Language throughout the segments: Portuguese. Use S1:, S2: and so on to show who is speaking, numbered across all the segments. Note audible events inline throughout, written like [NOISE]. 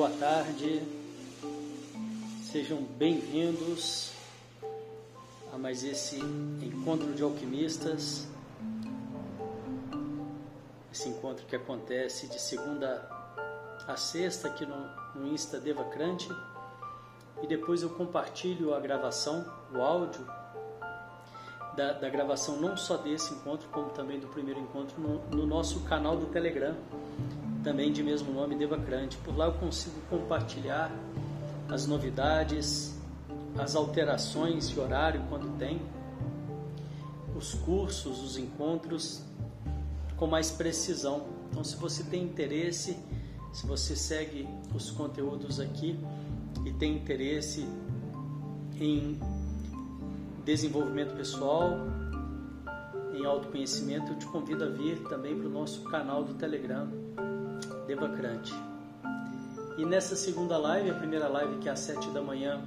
S1: Boa tarde, sejam bem-vindos a mais esse encontro de alquimistas. Esse encontro que acontece de segunda a sexta aqui no, no Insta Devacrante e depois eu compartilho a gravação, o áudio da, da, gravação não só desse encontro, como também do primeiro encontro no, no nosso canal do Telegram também de mesmo nome Devacrante. Por lá eu consigo compartilhar as novidades, as alterações de horário quando tem, os cursos, os encontros com mais precisão. Então, se você tem interesse, se você segue os conteúdos aqui e tem interesse em desenvolvimento pessoal, em autoconhecimento, eu te convido a vir também para o nosso canal do Telegram Devacrante. E nessa segunda live, a primeira live que é às sete da manhã,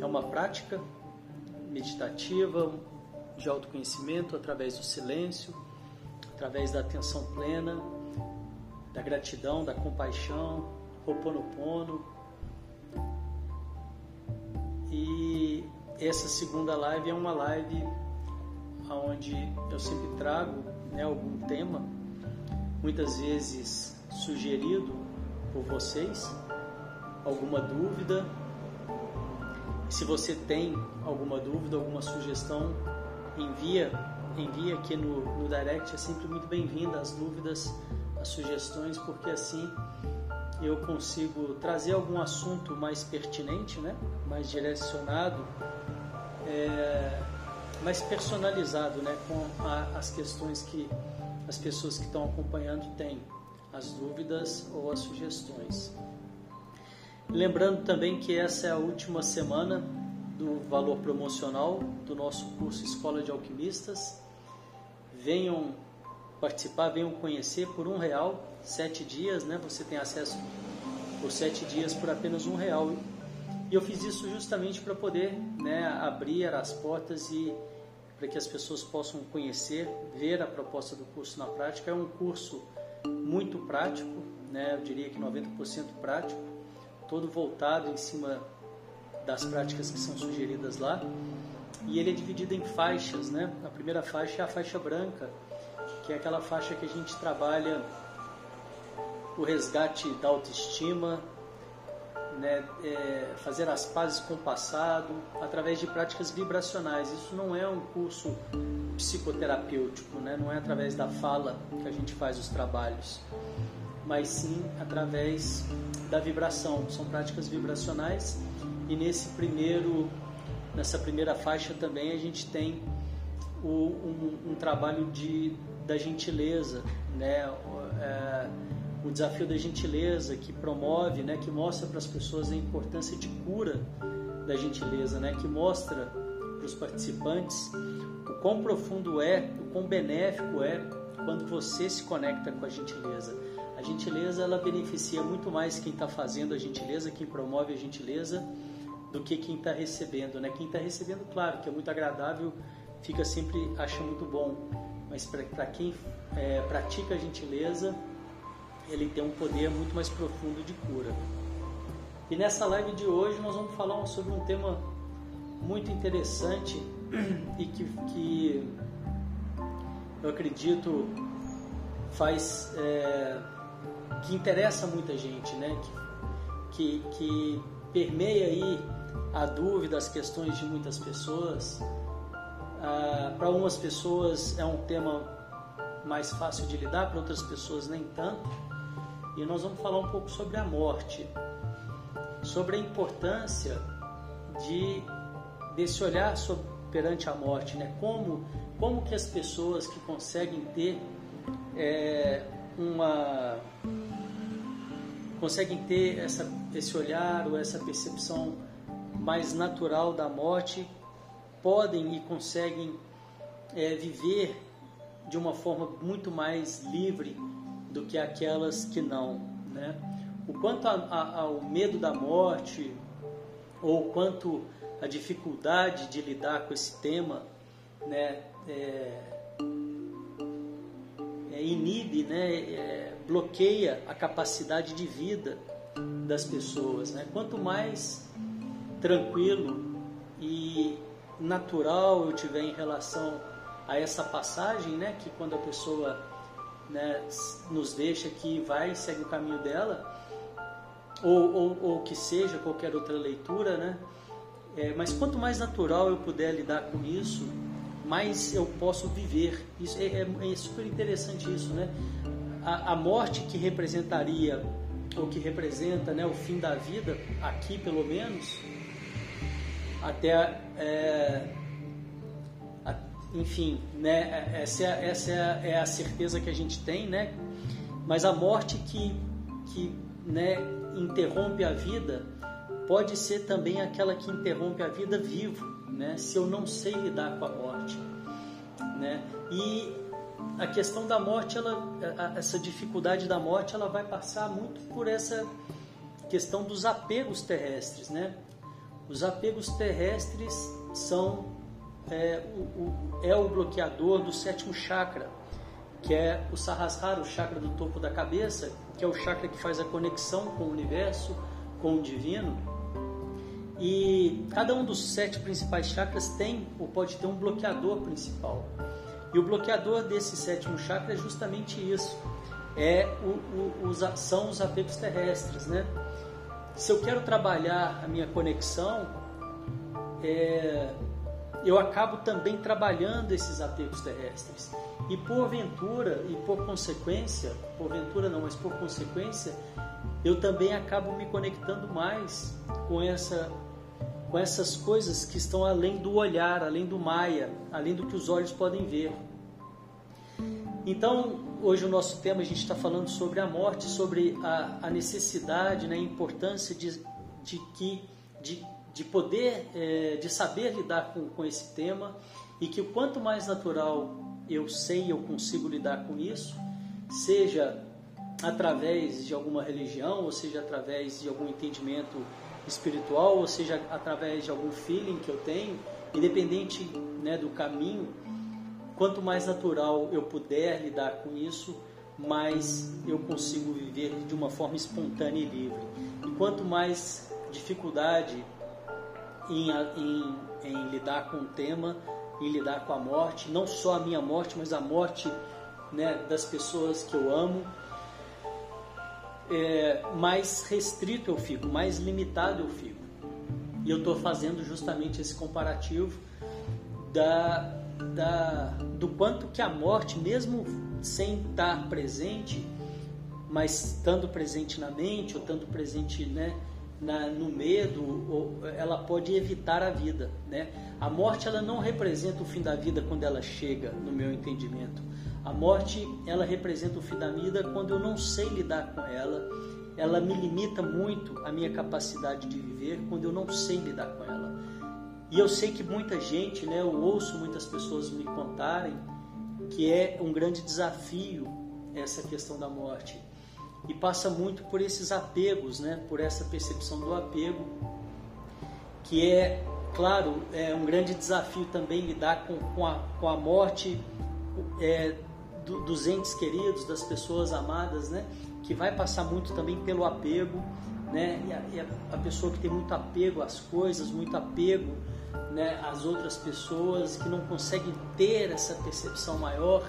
S1: é uma prática meditativa de autoconhecimento através do silêncio, através da atenção plena, da gratidão, da compaixão, Ho'oponopono. E essa segunda live é uma live onde eu sempre trago né, algum tema, muitas vezes sugerido por vocês, alguma dúvida. Se você tem alguma dúvida, alguma sugestão, envia, envia aqui no, no direct, é sempre muito bem-vinda as dúvidas, sugestões, porque assim eu consigo trazer algum assunto mais pertinente, né? mais direcionado, é, mais personalizado né? com a, as questões que as pessoas que estão acompanhando têm as dúvidas ou as sugestões. Lembrando também que essa é a última semana do valor promocional do nosso curso Escola de Alquimistas. Venham participar, venham conhecer por um real, sete dias, né? Você tem acesso por sete dias por apenas um real. E eu fiz isso justamente para poder né, abrir as portas e para que as pessoas possam conhecer, ver a proposta do curso na prática. É um curso muito prático, né? eu diria que 90% prático, todo voltado em cima das práticas que são sugeridas lá. E ele é dividido em faixas, né? A primeira faixa é a faixa branca, que é aquela faixa que a gente trabalha o resgate da autoestima, né? É, fazer as pazes com o passado através de práticas vibracionais. Isso não é um curso psicoterapêutico, né? não é através da fala que a gente faz os trabalhos, mas sim através da vibração. São práticas vibracionais e nesse primeiro, nessa primeira faixa também a gente tem o, um, um, trabalho de, da gentileza, né? É, o desafio da gentileza que promove, né? que mostra para as pessoas a importância de cura da gentileza, né? que mostra para os participantes o quão profundo é, o quão benéfico é quando você se conecta com a gentileza. A gentileza ela beneficia muito mais quem está fazendo a gentileza, quem promove a gentileza, do que quem está recebendo. Né? Quem está recebendo, claro, que é muito agradável, fica sempre acha muito bom, mas para quem é, pratica a gentileza, ele tem um poder muito mais profundo de cura. E nessa live de hoje nós vamos falar sobre um tema muito interessante [CLEARS THROAT] e que, que eu acredito faz é, que interessa muita gente, né? Que, que, que permeia aí a dúvida, as questões de muitas pessoas. Ah, para algumas pessoas é um tema mais fácil de lidar, para outras pessoas nem tanto. E nós vamos falar um pouco sobre a morte, sobre a importância de desse olhar sobre, perante a morte, né? Como como que as pessoas que conseguem ter é, uma conseguem ter essa, esse olhar ou essa percepção mais natural da morte podem e conseguem é, viver de uma forma muito mais livre do que aquelas que não, né? o quanto a, a, ao medo da morte ou quanto a dificuldade de lidar com esse tema, né, é, é, inibe, né, é, bloqueia a capacidade de vida das pessoas. Né? Quanto mais tranquilo natural eu tiver em relação a essa passagem, né, que quando a pessoa né, nos deixa que vai e segue o caminho dela, ou, ou, ou que seja qualquer outra leitura, né? É, mas quanto mais natural eu puder lidar com isso, mais eu posso viver. Isso é, é, é super interessante isso, né? A, a, morte que representaria ou que representa, né, o fim da vida aqui, pelo menos, até é, a, enfim, né? Essa, é, essa é a, é a certeza que a gente tem, né? Mas a morte que que né, interrompe a vida pode ser também aquela que interrompe a vida vivo, né? Se eu não sei lidar com a morte, né? E a questão da morte, ela, essa dificuldade da morte, ela vai passar muito por essa questão dos apegos terrestres, né? Os apegos terrestres são é o, é o bloqueador do sétimo chakra, que é o Sahasrara, o chakra do topo da cabeça, que é o chakra que faz a conexão com o universo, com o divino. E cada um dos sete principais chakras tem ou pode ter um bloqueador principal. E o bloqueador desse sétimo chakra é justamente isso. É o, o, os, são os apegos terrestres, né? Se eu quero trabalhar a minha conexão, é, eu acabo também trabalhando esses apegos terrestres. E porventura, e por consequência, porventura não, mas por consequência, eu também acabo me conectando mais com essa com essas coisas que estão além do olhar, além do maia, além do que os olhos podem ver. Então, hoje o nosso tema a gente está falando sobre a morte, sobre a, a necessidade, né, a importância de, de que de, de poder, é, de saber lidar com, com esse tema e que o quanto mais natural eu sei, eu consigo lidar com isso, seja através de alguma religião, ou seja através de algum entendimento espiritual, ou seja através de algum feeling que eu tenho, independente né, do caminho, quanto mais natural eu puder lidar com isso, mais eu consigo viver de uma forma espontânea e livre. E quanto mais dificuldade em, em, em lidar com o tema, em lidar com a morte, não só a minha morte, mas a morte né, das pessoas que eu amo, é, mais restrito eu fico, mais limitado eu fico. E eu estou fazendo justamente esse comparativo da, da, do quanto que a morte, mesmo sem estar presente, mas estando presente na mente ou estando presente né, na, no medo, ela pode evitar a vida. Né? A morte ela não representa o fim da vida quando ela chega, no meu entendimento. A morte ela representa o fim da vida quando eu não sei lidar com ela. Ela me limita muito a minha capacidade de viver quando eu não sei lidar com ela. E eu sei que muita gente, né, eu ouço muitas pessoas me contarem que é um grande desafio essa questão da morte e passa muito por esses apegos, né? por essa percepção do apego, que é, claro, é um grande desafio também lidar com, com, a, com a morte é, do, dos entes queridos, das pessoas amadas, né? que vai passar muito também pelo apego, né? e, a, e a, a pessoa que tem muito apego às coisas, muito apego né, às outras pessoas, que não consegue ter essa percepção maior,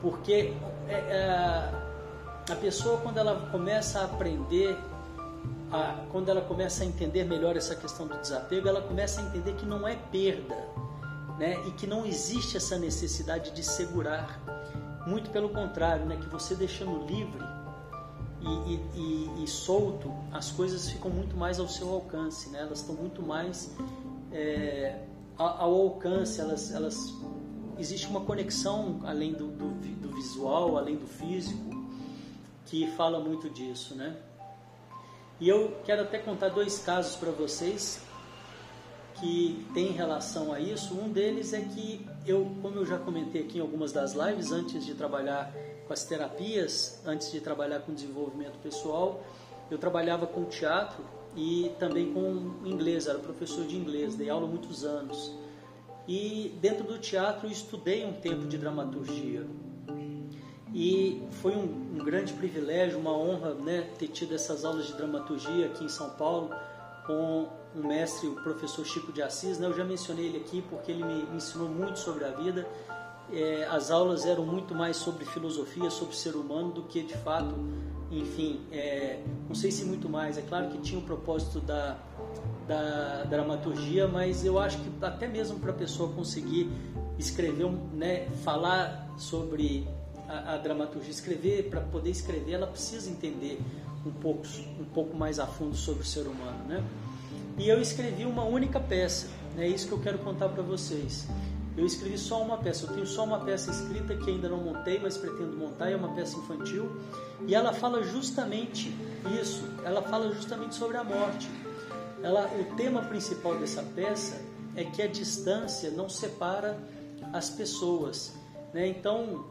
S1: porque é, é a pessoa quando ela começa a aprender, a, quando ela começa a entender melhor essa questão do desapego, ela começa a entender que não é perda, né? E que não existe essa necessidade de segurar. Muito pelo contrário, né? Que você deixando livre e, e, e, solto, as coisas ficam muito mais ao seu alcance, né? Elas estão muito mais é, ao alcance, elas, elas existe uma conexão além do, do, do visual, além do físico, que fala muito disso, né? E eu quero até contar dois casos para vocês que tem relação a isso. Um deles é que eu, como eu já comentei aqui em algumas das lives, antes de trabalhar com as terapias, antes de trabalhar com desenvolvimento pessoal, eu trabalhava com teatro e também com inglês, era professor de inglês, dei aula muitos anos. E dentro do teatro eu estudei um tempo de dramaturgia. E foi um, um grande privilégio, uma honra né, ter tido essas aulas de dramaturgia aqui em São Paulo com o mestre, o professor Chico de Assis. Né? Eu já mencionei ele aqui porque ele me, ensinou muito sobre a vida. É, as aulas eram muito mais sobre filosofia, sobre ser humano, do que de fato, enfim, é, não sei se muito mais. É claro que tinha o propósito da, da dramaturgia, mas eu acho que até mesmo para a pessoa conseguir escrever, né, falar sobre a, a dramaturgia, escrever, para poder escrever, ela precisa entender um pouco, um pouco mais a fundo sobre o ser humano, né? E eu escrevi uma única peça, é né? isso que eu quero contar para vocês. Eu escrevi só uma peça, eu tenho só uma peça escrita que ainda não montei, mas pretendo montar, é uma peça infantil, e ela fala justamente isso, ela fala justamente sobre a morte. Ela, o tema principal dessa peça é que a distância não separa as pessoas. Né? Então,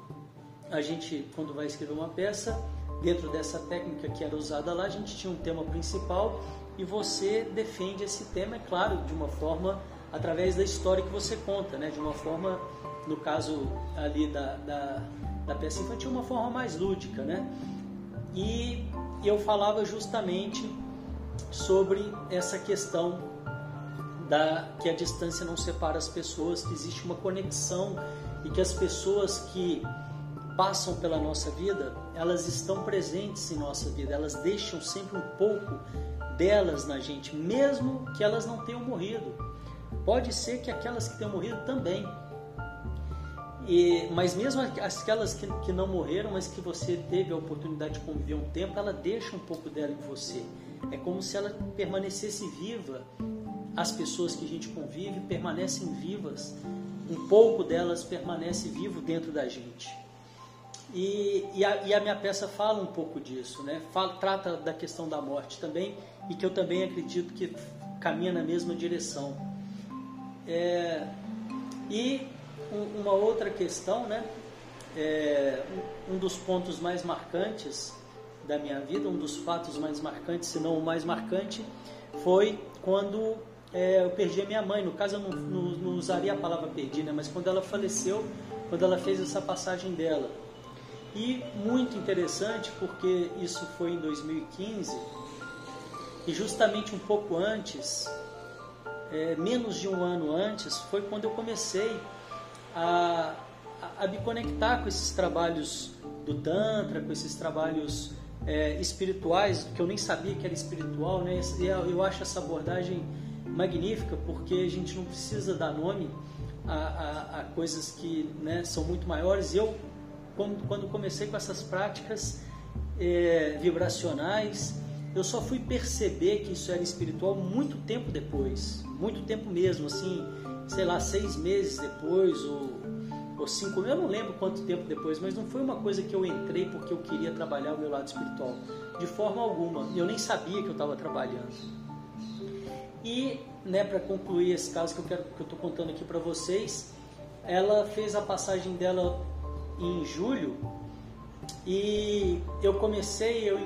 S1: a gente, quando vai escrever uma peça, dentro dessa técnica que era usada lá, a gente tinha um tema principal e você defende esse tema, é claro, de uma forma através da história que você conta, né? de uma forma, no caso ali da, da, da peça infantil, uma forma mais lúdica. Né? E eu falava justamente sobre essa questão da que a distância não separa as pessoas, que existe uma conexão e que as pessoas que passam pela nossa vida, elas estão presentes em nossa vida, elas deixam sempre um pouco delas na gente, mesmo que elas não tenham morrido. Pode ser que aquelas que tenham morrido também. E, mas mesmo aquelas que, que não morreram, mas que você teve a oportunidade de conviver um tempo, ela deixa um pouco dela em você. É como se ela permanecesse viva. As pessoas que a gente convive permanecem vivas. Um pouco delas permanece vivo dentro da gente. E, e, a, e, a, minha peça fala um pouco disso, né? Fala, trata da questão da morte também e que eu também acredito que caminha na mesma direção. É, e um, uma outra questão, né? É, um, um dos pontos mais marcantes da minha vida, um dos fatos mais marcantes, se não o mais marcante, foi quando é, eu perdi a minha mãe. No caso, eu não, não, não usaria a palavra perdi, né? mas quando ela faleceu, quando ela fez essa passagem dela. E muito interessante porque isso foi em 2015 e justamente um pouco antes, é, menos de um ano antes, foi quando eu comecei a, a, a me conectar com esses trabalhos do Tantra, com esses trabalhos é, espirituais, que eu nem sabia que era espiritual, né? E eu acho essa abordagem magnífica porque a gente não precisa dar nome a, a, a coisas que né, são muito maiores. E eu quando comecei com essas práticas é, vibracionais, eu só fui perceber que isso era espiritual muito tempo depois, muito tempo mesmo, assim, sei lá, seis meses depois ou, ou cinco, eu não lembro quanto tempo depois, mas não foi uma coisa que eu entrei porque eu queria trabalhar o meu lado espiritual, de forma alguma. Eu nem sabia que eu estava trabalhando. E, né, para concluir esse caso que eu quero que eu estou contando aqui para vocês, ela fez a passagem dela em julho e eu comecei eu,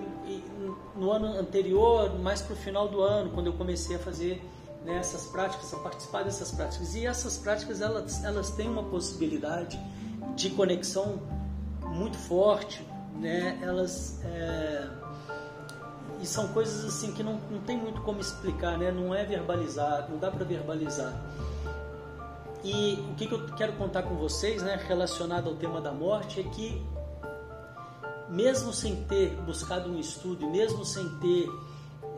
S1: no ano anterior, mais para o final do ano, quando eu comecei a fazer né, essas práticas, a participar dessas práticas. E essas práticas elas, elas têm uma possibilidade de conexão muito forte, né? Elas é, e são coisas assim que não, não tem muito como explicar, né? Não é verbalizar, não dá para verbalizar. E o que, que eu quero contar com vocês, né, relacionado ao tema da morte, é que mesmo sem ter buscado um estudo, mesmo sem ter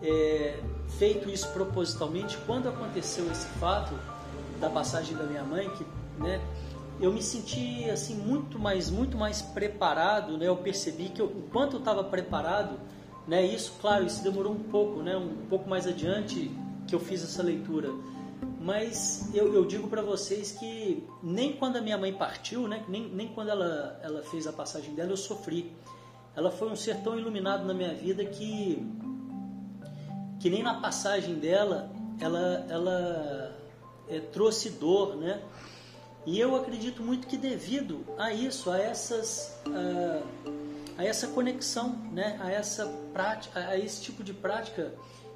S1: é, feito isso propositalmente, quando aconteceu esse fato da passagem da minha mãe, que, né, eu me senti assim muito mais, muito mais preparado, né? Eu percebi que eu, o quanto eu estava preparado, né? Isso, claro, isso demorou um pouco, né? Um pouco mais adiante que eu fiz essa leitura mas eu, eu digo para vocês que nem quando a minha mãe partiu, né, nem, nem quando ela, ela fez a passagem dela, eu sofri. Ela foi um ser tão iluminado na minha vida que, que nem na passagem dela ela, ela é, trouxe dor, né? E eu acredito muito que devido a isso, a essas, a essa conexão, né? a, essa prática, a esse tipo de prática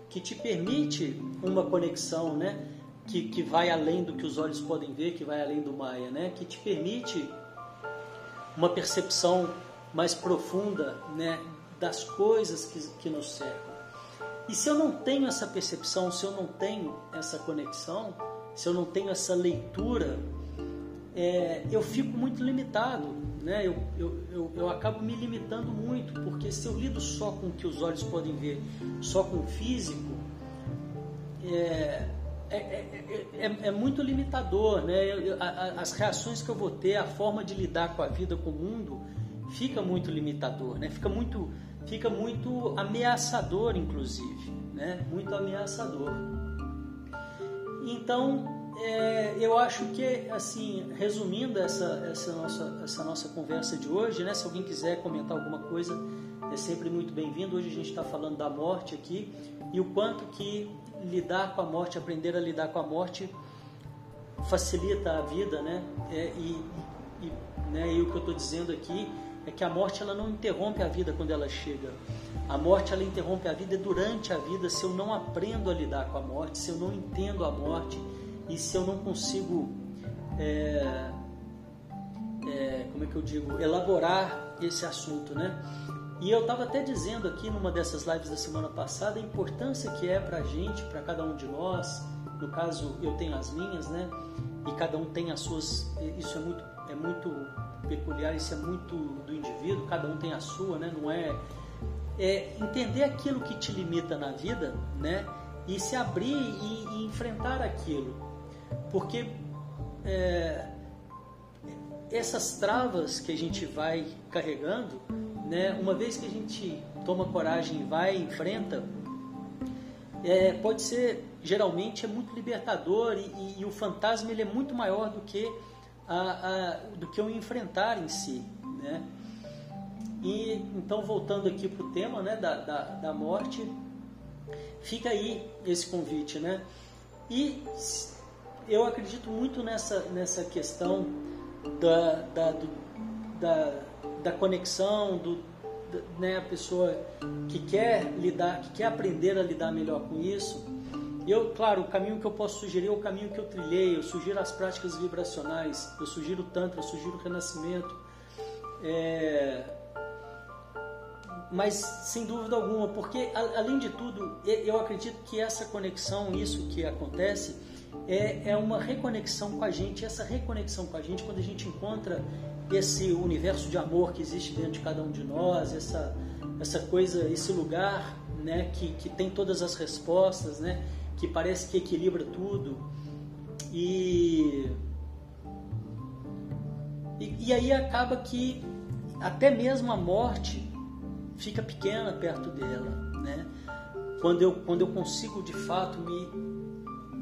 S1: que te permite uma conexão, né? Que, que vai além do que os olhos podem ver, que vai além do Maia, né? Que te permite uma percepção mais profunda, né? Das coisas que, que nos cercam. E se eu não tenho essa percepção, se eu não tenho essa conexão, se eu não tenho essa leitura, é, eu fico muito limitado, né? Eu, eu, eu, eu, acabo me limitando muito, porque se eu lido só com o que os olhos podem ver, só com o físico, é, é, é, é, é muito limitador, né? as reações que eu vou ter, a forma de lidar com a vida, com o mundo, fica muito limitador, né? Fica muito, fica muito ameaçador, inclusive, né? Muito ameaçador. Então, é, eu acho que, assim, resumindo essa, essa, nossa, essa nossa conversa de hoje, né, se alguém quiser comentar alguma coisa, é sempre muito bem-vindo. Hoje a gente está falando da morte aqui e o quanto que lidar com a morte, aprender a lidar com a morte, facilita a vida, né? É, e, e, né, e o que eu estou dizendo aqui é que a morte ela não interrompe a vida quando ela chega. A morte ela interrompe a vida durante a vida se eu não aprendo a lidar com a morte, se eu não entendo a morte e se eu não consigo, é, é, como é que eu digo, elaborar esse assunto, né? E eu estava até dizendo aqui numa dessas lives da semana passada a importância que é para a gente, para cada um de nós. No caso, eu tenho as minhas, né? E cada um tem as suas. Isso é muito, é muito peculiar, isso é muito do indivíduo. Cada um tem a sua, né? Não é, é entender aquilo que te limita na vida, né? E se abrir e, e enfrentar aquilo porque é, essas travas que a gente vai carregando, né, uma vez que a gente toma coragem e vai e enfrenta, é, pode ser, geralmente, é muito libertador e, e, e, o fantasma ele é muito maior do que, a, a, do que o enfrentar em si. Né? E então, voltando aqui para o tema né, da, da, da morte, fica aí esse convite. Né? E eu acredito muito nessa, nessa questão da, da, do, da, da conexão, do, da, né, a pessoa que quer lidar, que quer aprender a lidar melhor com isso. Eu, claro, o caminho que eu posso sugerir é o caminho que eu trilhei. Eu sugiro as práticas vibracionais, eu sugiro o Tantra, eu sugiro o Renascimento. É... Mas sem dúvida alguma, porque além de tudo, eu acredito que essa conexão, isso que acontece, é, é uma reconexão com a gente. Essa reconexão com a gente, quando a gente encontra esse universo de amor que existe dentro de cada um de nós, essa, essa coisa, esse lugar né, que, que tem todas as respostas, né, que parece que equilibra tudo. E, e, e aí acaba que até mesmo a morte fica pequena perto dela. Né? Quando, eu, quando eu consigo de fato me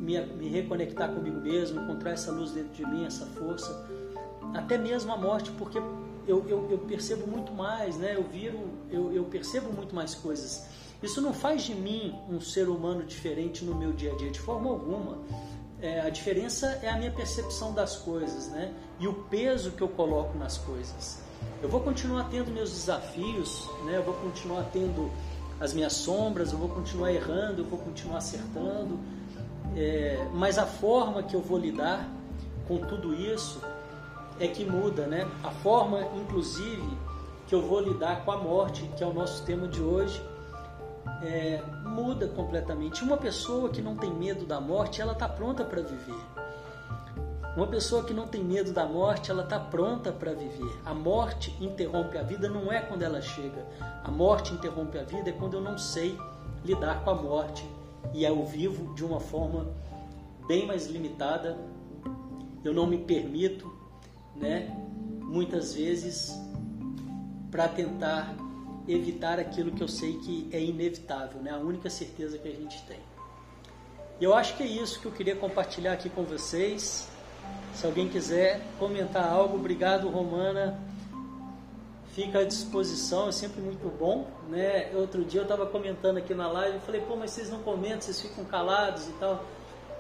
S1: me, me reconectar comigo mesmo, encontrar essa luz dentro de mim, essa força, até mesmo a morte, porque eu, eu, eu percebo muito mais, né? eu viro, eu, eu percebo muito mais coisas. Isso não faz de mim um ser humano diferente no meu dia a dia, de forma alguma. É, a diferença é a minha percepção das coisas, né? E o peso que eu coloco nas coisas. Eu vou continuar tendo meus desafios, né? Eu vou continuar tendo as minhas sombras, eu vou continuar errando, eu vou continuar acertando, é, mas a forma que eu vou lidar com tudo isso é que muda, né? A forma, inclusive, que eu vou lidar com a morte, que é o nosso tema de hoje, é, muda completamente. Uma pessoa que não tem medo da morte, ela está pronta para viver. Uma pessoa que não tem medo da morte, ela está pronta para viver. A morte interrompe a vida não é quando ela chega. A morte interrompe a vida é quando eu não sei lidar com a morte e eu vivo de uma forma bem mais limitada. Eu não me permito, né, muitas vezes, para tentar evitar aquilo que eu sei que é inevitável, né, a única certeza que a gente tem. E eu acho que é isso que eu queria compartilhar aqui com vocês. Se alguém quiser comentar algo, obrigado, Romana fica à disposição, é sempre muito bom. Né? Outro dia eu estava comentando aqui na live, eu falei, pô, mas vocês não comentam, vocês ficam calados e tal.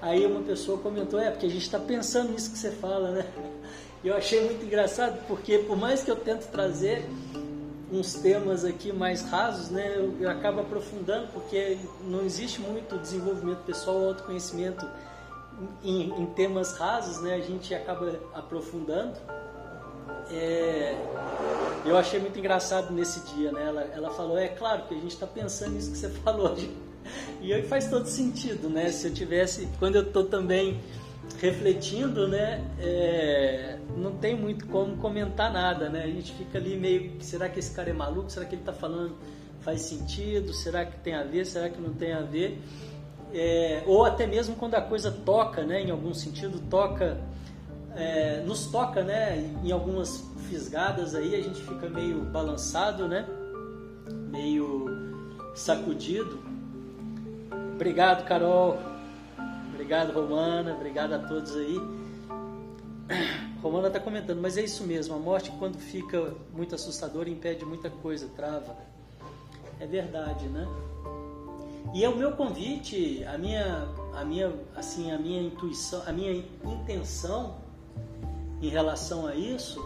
S1: Aí uma pessoa comentou, é, porque a gente está pensando nisso que você fala, né? [LAUGHS] E eu achei muito engraçado, porque por mais que eu tento trazer, uns temas aqui mais rasos, né, eu, eu acabo aprofundando, porque não existe muito desenvolvimento pessoal ou autoconhecimento em, em, temas rasos, né, a gente acaba aprofundando. É, eu achei muito engraçado nesse dia, né, ela, ela falou, é claro que a gente está pensando nisso que você [LAUGHS] falou, e aí faz todo sentido, né, se eu tivesse, quando eu estou também refletindo, né, é, não tem muito como comentar nada, né? A gente fica ali meio, será que esse cara é maluco? Será que ele está falando faz sentido? Será que tem a ver? Será que não tem a ver? É, ou até mesmo quando a coisa toca, né? Em algum sentido toca, é, nos toca, né? Em algumas fisgadas aí a gente fica meio balançado, né? Meio sacudido. Obrigado, Carol. Obrigado, Romana. Obrigado a todos aí. [CLEARS THROAT] Romana está comentando, mas é isso mesmo. A morte, quando fica muito assustadora, impede muita coisa, trava. É verdade, né? E é o meu convite, a minha, a minha, assim, a minha intuição, a minha intenção em relação a isso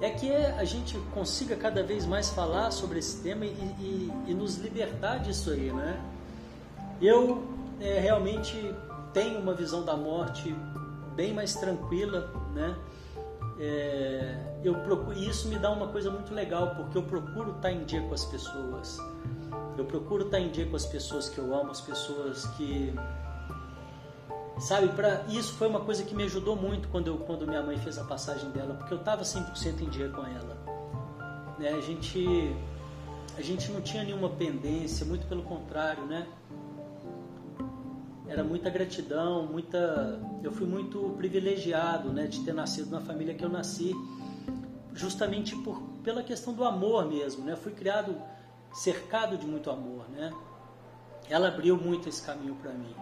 S1: é que a gente consiga cada vez mais falar sobre esse tema e, e, e nos libertar disso aí, né? Eu é, realmente tem uma visão da morte bem mais tranquila, né? É, eu procuro, e isso me dá uma coisa muito legal, porque eu procuro estar em dia com as pessoas. Eu procuro estar em dia com as pessoas que eu amo, as pessoas que sabe, para isso foi uma coisa que me ajudou muito quando eu quando minha mãe fez a passagem dela, porque eu estava 100% em dia com ela. Né? A gente a gente não tinha nenhuma pendência, muito pelo contrário, né? era muita gratidão, muita. Eu fui muito privilegiado, né, de ter nascido na família que eu nasci, justamente por pela questão do amor mesmo, né? Fui criado cercado de muito amor, né? Ela abriu muito esse caminho para mim.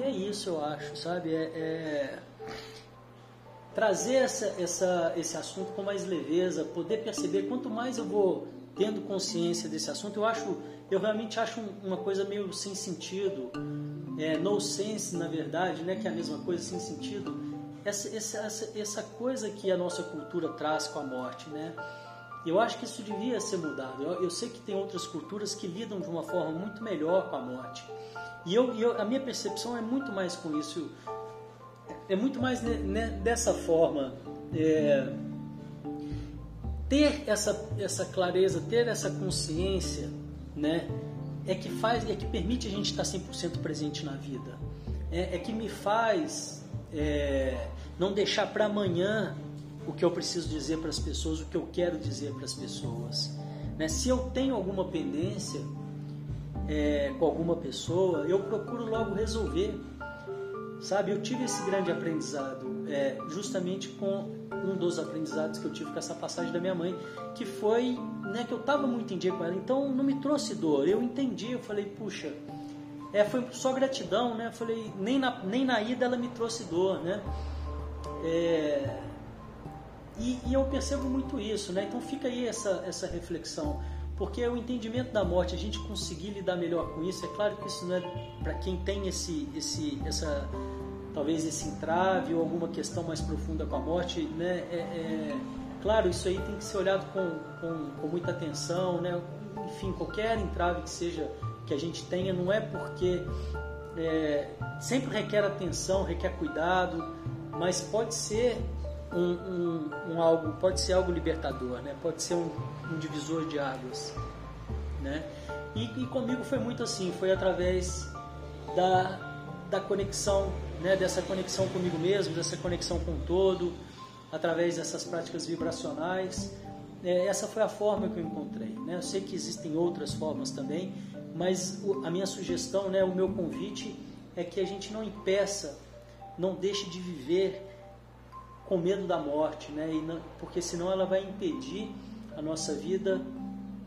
S1: E é isso, eu acho, sabe? É, é... trazer essa, essa, esse assunto com mais leveza, poder perceber quanto mais eu vou tendo consciência desse assunto, eu acho, eu realmente acho uma coisa meio sem sentido, é, no sense na verdade, né, que é a mesma coisa sem sentido, essa, essa, essa coisa que a nossa cultura traz com a morte, né? Eu acho que isso devia ser mudado. Eu, eu sei que tem outras culturas que lidam de uma forma muito melhor com a morte. E eu, eu, a minha percepção é muito mais com isso, é muito mais né, dessa forma. É, ter essa, essa clareza, ter essa consciência, né, é que faz, é que permite a gente estar 100% presente na vida. É, é que me faz é, não deixar para amanhã o que eu preciso dizer para as pessoas, o que eu quero dizer para as pessoas. Né? Se eu tenho alguma pendência é, com alguma pessoa, eu procuro logo resolver. Sabe, eu tive esse grande aprendizado é, justamente com um dos aprendizados que eu tive com essa passagem da minha mãe, que foi né, que eu estava muito em dia com ela, então não me trouxe dor. Eu entendi, eu falei, puxa, é, foi só gratidão, né? Eu falei, nem na, nem na ida ela me trouxe dor, né? É, e, e, eu percebo muito isso, né? Então fica aí essa, essa reflexão, porque o entendimento da morte, a gente conseguir lidar melhor com isso, é claro que isso não é para quem tem esse, esse, essa talvez esse entrave ou alguma questão mais profunda com a morte, né? É, é, claro, isso aí tem que ser olhado com, com, com, muita atenção, né? Enfim, qualquer entrave que seja que a gente tenha, não é porque é, sempre requer atenção, requer cuidado, mas pode ser um, um, um, algo, pode ser algo libertador, né? Pode ser um, um divisor de águas, né? E, e comigo foi muito assim, foi através da da conexão, né, dessa conexão comigo mesmo, dessa conexão com o todo, através dessas práticas vibracionais. É, essa foi a forma que eu encontrei. Né? Eu sei que existem outras formas também, mas a minha sugestão, né, o meu convite é que a gente não impeça, não deixe de viver com medo da morte, né? Não, porque senão ela vai impedir a nossa vida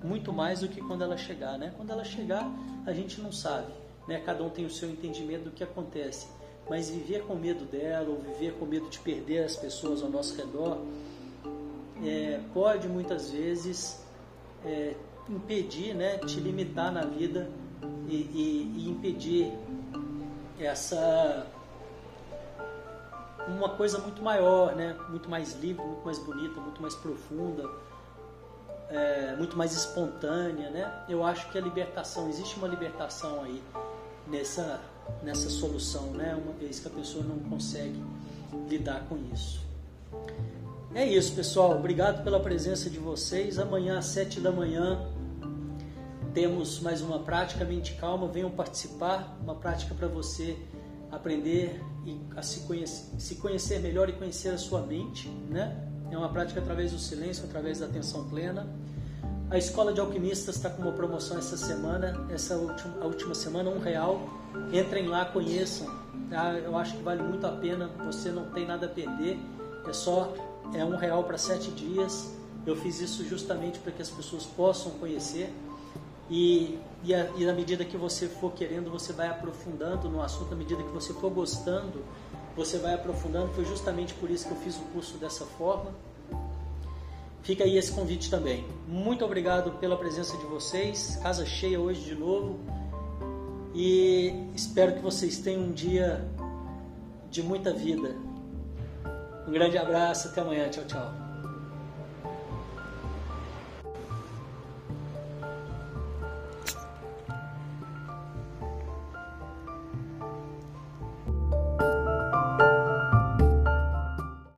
S1: muito mais do que quando ela chegar, né? Quando ela chegar, a gente não sabe né? cada um tem o seu entendimento do que acontece. Mas viver com medo dela, ou viver com medo de perder as pessoas ao nosso redor, é, pode muitas vezes é, impedir, né, te limitar na vida e, e, e impedir essa uma coisa muito maior, né? Muito mais livre, muito mais bonita, muito mais profunda, é, muito mais espontânea, né? Eu acho que a libertação existe uma libertação aí nessa nessa solução, né? Uma vez que a pessoa não consegue lidar com isso. É isso, pessoal. Obrigado pela presença de vocês. Amanhã às sete da manhã temos mais uma prática mente calma. Venham participar. Uma prática para você aprender e a se conhecer, se conhecer melhor e conhecer a sua mente, né? É uma prática através do silêncio, através da atenção plena. A Escola de Alquimistas está com uma promoção essa semana, essa última, a última semana, um real. Entrem lá, conheçam. Tá? Eu acho que vale muito a pena. Você não tem nada a perder. É só é um real para sete dias. Eu fiz isso justamente para que as pessoas possam conhecer e, e, a, e na medida que você for querendo, você vai aprofundando no assunto, à medida que você for gostando, você vai aprofundando. Foi justamente por isso que eu fiz o curso dessa forma. Fica aí esse convite também. Muito obrigado pela presença de vocês. Casa cheia hoje de novo. E espero que vocês tenham um dia de muita vida. Um grande abraço, até amanhã. Tchau, tchau.